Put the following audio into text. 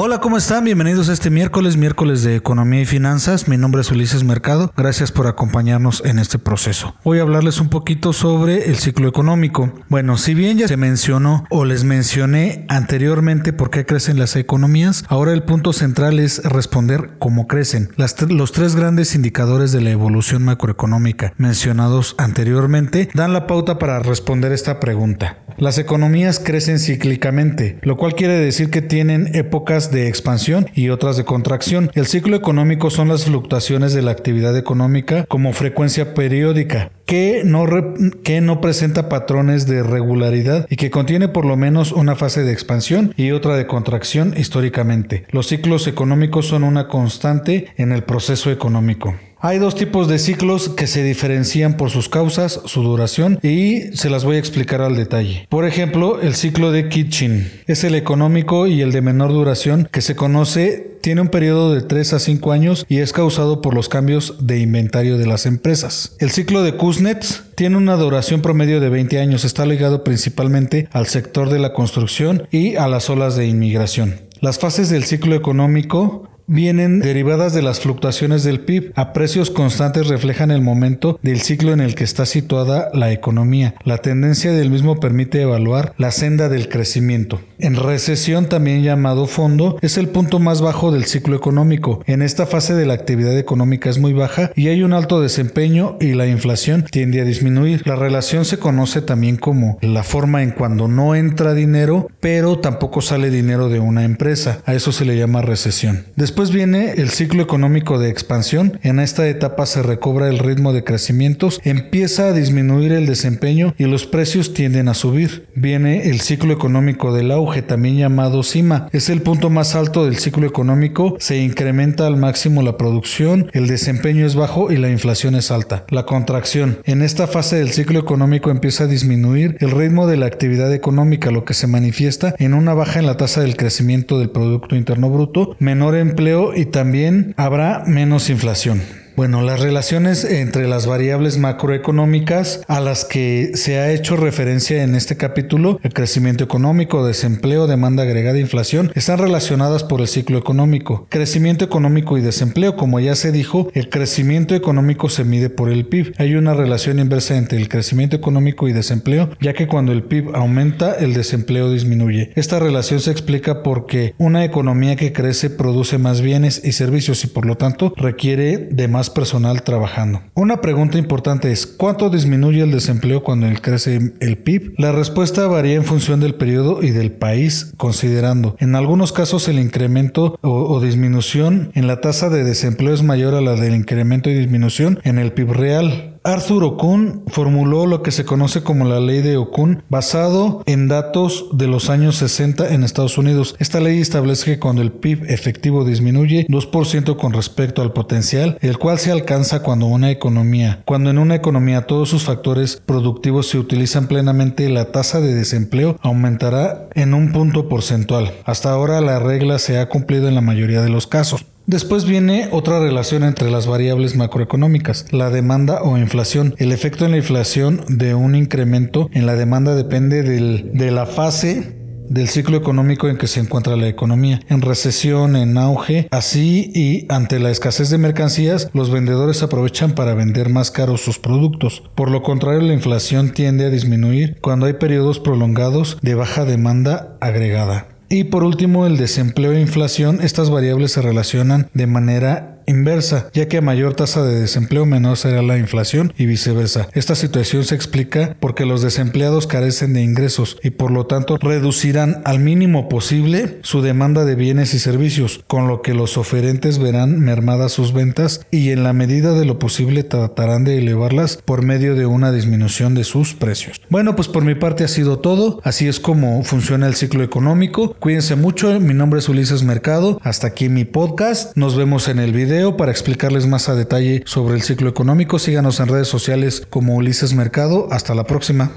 Hola, ¿cómo están? Bienvenidos a este miércoles, miércoles de Economía y Finanzas. Mi nombre es Ulises Mercado. Gracias por acompañarnos en este proceso. Voy a hablarles un poquito sobre el ciclo económico. Bueno, si bien ya se mencionó o les mencioné anteriormente por qué crecen las economías, ahora el punto central es responder cómo crecen. los tres grandes indicadores de la evolución macroeconómica mencionados anteriormente dan la pauta para responder esta pregunta. Las economías crecen cíclicamente, lo cual quiere decir que tienen épocas de expansión y otras de contracción. El ciclo económico son las fluctuaciones de la actividad económica como frecuencia periódica, que no, presenta patrones de regularidad y que contiene por lo menos una fase de expansión y otra de contracción históricamente. Los ciclos económicos son una constante en el proceso económico. Hay dos tipos de ciclos que se diferencian por sus causas, su duración y se las voy a explicar al detalle. Por ejemplo, el ciclo de Kitchen es el económico y el de menor duración que se conoce tiene un periodo de 3 a 5 años y es causado por los cambios de inventario de las empresas. El ciclo de Kuznets tiene una duración promedio de 20 años, está ligado principalmente al sector de la construcción y a las olas de inmigración. Las fases del ciclo económico vienen derivadas de las fluctuaciones del PIB. A precios constantes reflejan el momento del ciclo en el que está situada la economía. La tendencia del mismo permite evaluar la senda del crecimiento. En recesión, también llamado fondo, es el punto más bajo del ciclo económico. En esta fase de la actividad económica es muy baja y hay un alto desempeño y la inflación tiende a disminuir. La relación se conoce también como la forma en cuando no entra dinero, pero tampoco sale dinero de una empresa. A eso se le llama recesión. Después viene el ciclo económico de expansión. En esta etapa se recobra el ritmo de crecimientos, empieza a disminuir el desempeño y los precios tienden a subir. Viene el ciclo económico del auge, también llamado cima. Es el punto más alto del ciclo económico, se incrementa al máximo la producción, el desempeño es bajo y la inflación es alta. La contracción. En esta fase del ciclo económico empieza a disminuir el ritmo de la actividad económica, lo que se manifiesta en una baja en la tasa del crecimiento del Producto Interno Bruto, menor empleo y también habrá menos inflación. Bueno, las relaciones entre las variables macroeconómicas a las que se ha hecho referencia en este capítulo, el crecimiento económico, desempleo, demanda agregada inflación, están relacionadas por el ciclo económico. Crecimiento económico y desempleo, como ya se dijo, el crecimiento económico se mide por el PIB. Hay una relación inversa entre el crecimiento económico y desempleo, ya que cuando el PIB aumenta, el desempleo disminuye. Esta relación se explica porque una economía que crece produce más bienes y servicios y por lo tanto requiere de más personal trabajando. Una pregunta importante es, ¿cuánto disminuye el desempleo cuando crece el PIB? La respuesta varía en función del periodo y del país, considerando, en algunos casos el incremento o, o disminución en la tasa de desempleo es mayor a la del incremento y disminución en el PIB real. Arthur Okun formuló lo que se conoce como la ley de Okun basado en datos de los años 60 en Estados Unidos. Esta ley establece que cuando el PIB efectivo disminuye 2% con respecto al potencial, el cual se alcanza cuando una economía, cuando en una economía todos sus factores productivos se utilizan plenamente, la tasa de desempleo aumentará en un punto porcentual. Hasta ahora la regla se ha cumplido en la mayoría de los casos. Después viene otra relación entre las variables macroeconómicas, la demanda o inflación. El efecto en la inflación de un incremento en la demanda depende de la fase del ciclo económico en que se encuentra la economía, en recesión, en auge, así y ante la escasez de mercancías, los vendedores aprovechan para vender más caros sus productos. Por lo contrario, la inflación tiende a disminuir cuando hay periodos prolongados de baja demanda agregada. Y por último, el desempleo e inflación, estas variables se relacionan de manera inversa, ya que a mayor tasa de desempleo menor será la inflación y viceversa. Esta situación se explica porque los desempleados carecen de ingresos y por lo tanto reducirán al mínimo posible su demanda de bienes y servicios, con lo que los oferentes verán mermadas sus ventas y en la medida de lo posible tratarán de elevarlas por medio de una disminución de sus precios. Bueno, pues por mi parte ha sido todo, así es como funciona el ciclo económico. Cuídense mucho, mi nombre es Ulises Mercado, hasta aquí mi podcast, nos vemos en el para explicarles más a detalle sobre el ciclo económico. Síganos en redes sociales como Ulises Mercado. Hasta la próxima.